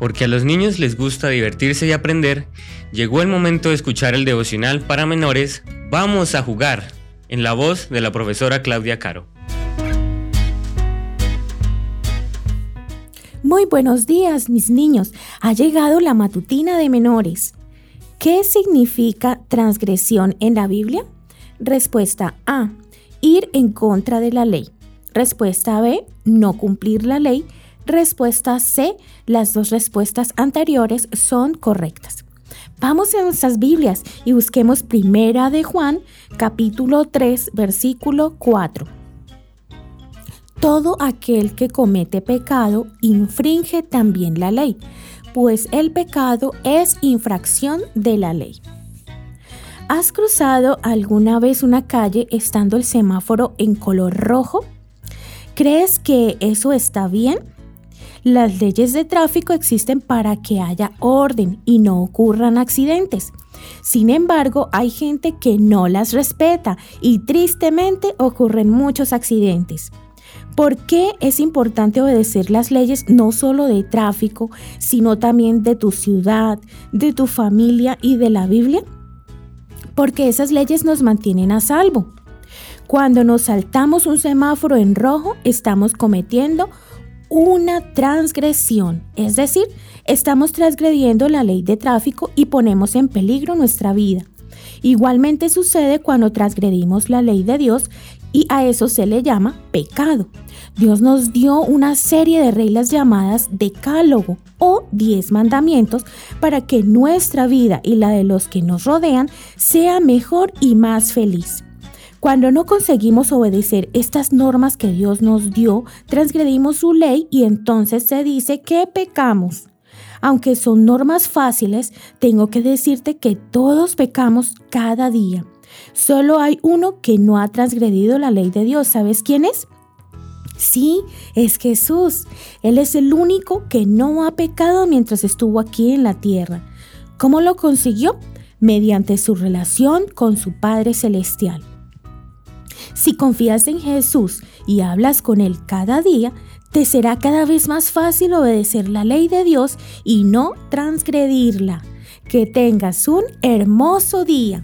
porque a los niños les gusta divertirse y aprender, llegó el momento de escuchar el devocional para menores Vamos a jugar, en la voz de la profesora Claudia Caro. Muy buenos días, mis niños. Ha llegado la matutina de menores. ¿Qué significa transgresión en la Biblia? Respuesta A. Ir en contra de la ley. Respuesta B. No cumplir la ley. Respuesta C. Las dos respuestas anteriores son correctas. Vamos a nuestras Biblias y busquemos Primera de Juan, capítulo 3, versículo 4. Todo aquel que comete pecado infringe también la ley, pues el pecado es infracción de la ley. ¿Has cruzado alguna vez una calle estando el semáforo en color rojo? ¿Crees que eso está bien? Las leyes de tráfico existen para que haya orden y no ocurran accidentes. Sin embargo, hay gente que no las respeta y tristemente ocurren muchos accidentes. ¿Por qué es importante obedecer las leyes no solo de tráfico, sino también de tu ciudad, de tu familia y de la Biblia? Porque esas leyes nos mantienen a salvo. Cuando nos saltamos un semáforo en rojo, estamos cometiendo una transgresión, es decir, estamos transgrediendo la ley de tráfico y ponemos en peligro nuestra vida. Igualmente sucede cuando transgredimos la ley de Dios y a eso se le llama pecado. Dios nos dio una serie de reglas llamadas decálogo o diez mandamientos para que nuestra vida y la de los que nos rodean sea mejor y más feliz. Cuando no conseguimos obedecer estas normas que Dios nos dio, transgredimos su ley y entonces se dice que pecamos. Aunque son normas fáciles, tengo que decirte que todos pecamos cada día. Solo hay uno que no ha transgredido la ley de Dios. ¿Sabes quién es? Sí, es Jesús. Él es el único que no ha pecado mientras estuvo aquí en la tierra. ¿Cómo lo consiguió? Mediante su relación con su Padre Celestial. Si confías en Jesús y hablas con Él cada día, te será cada vez más fácil obedecer la ley de Dios y no transgredirla. Que tengas un hermoso día.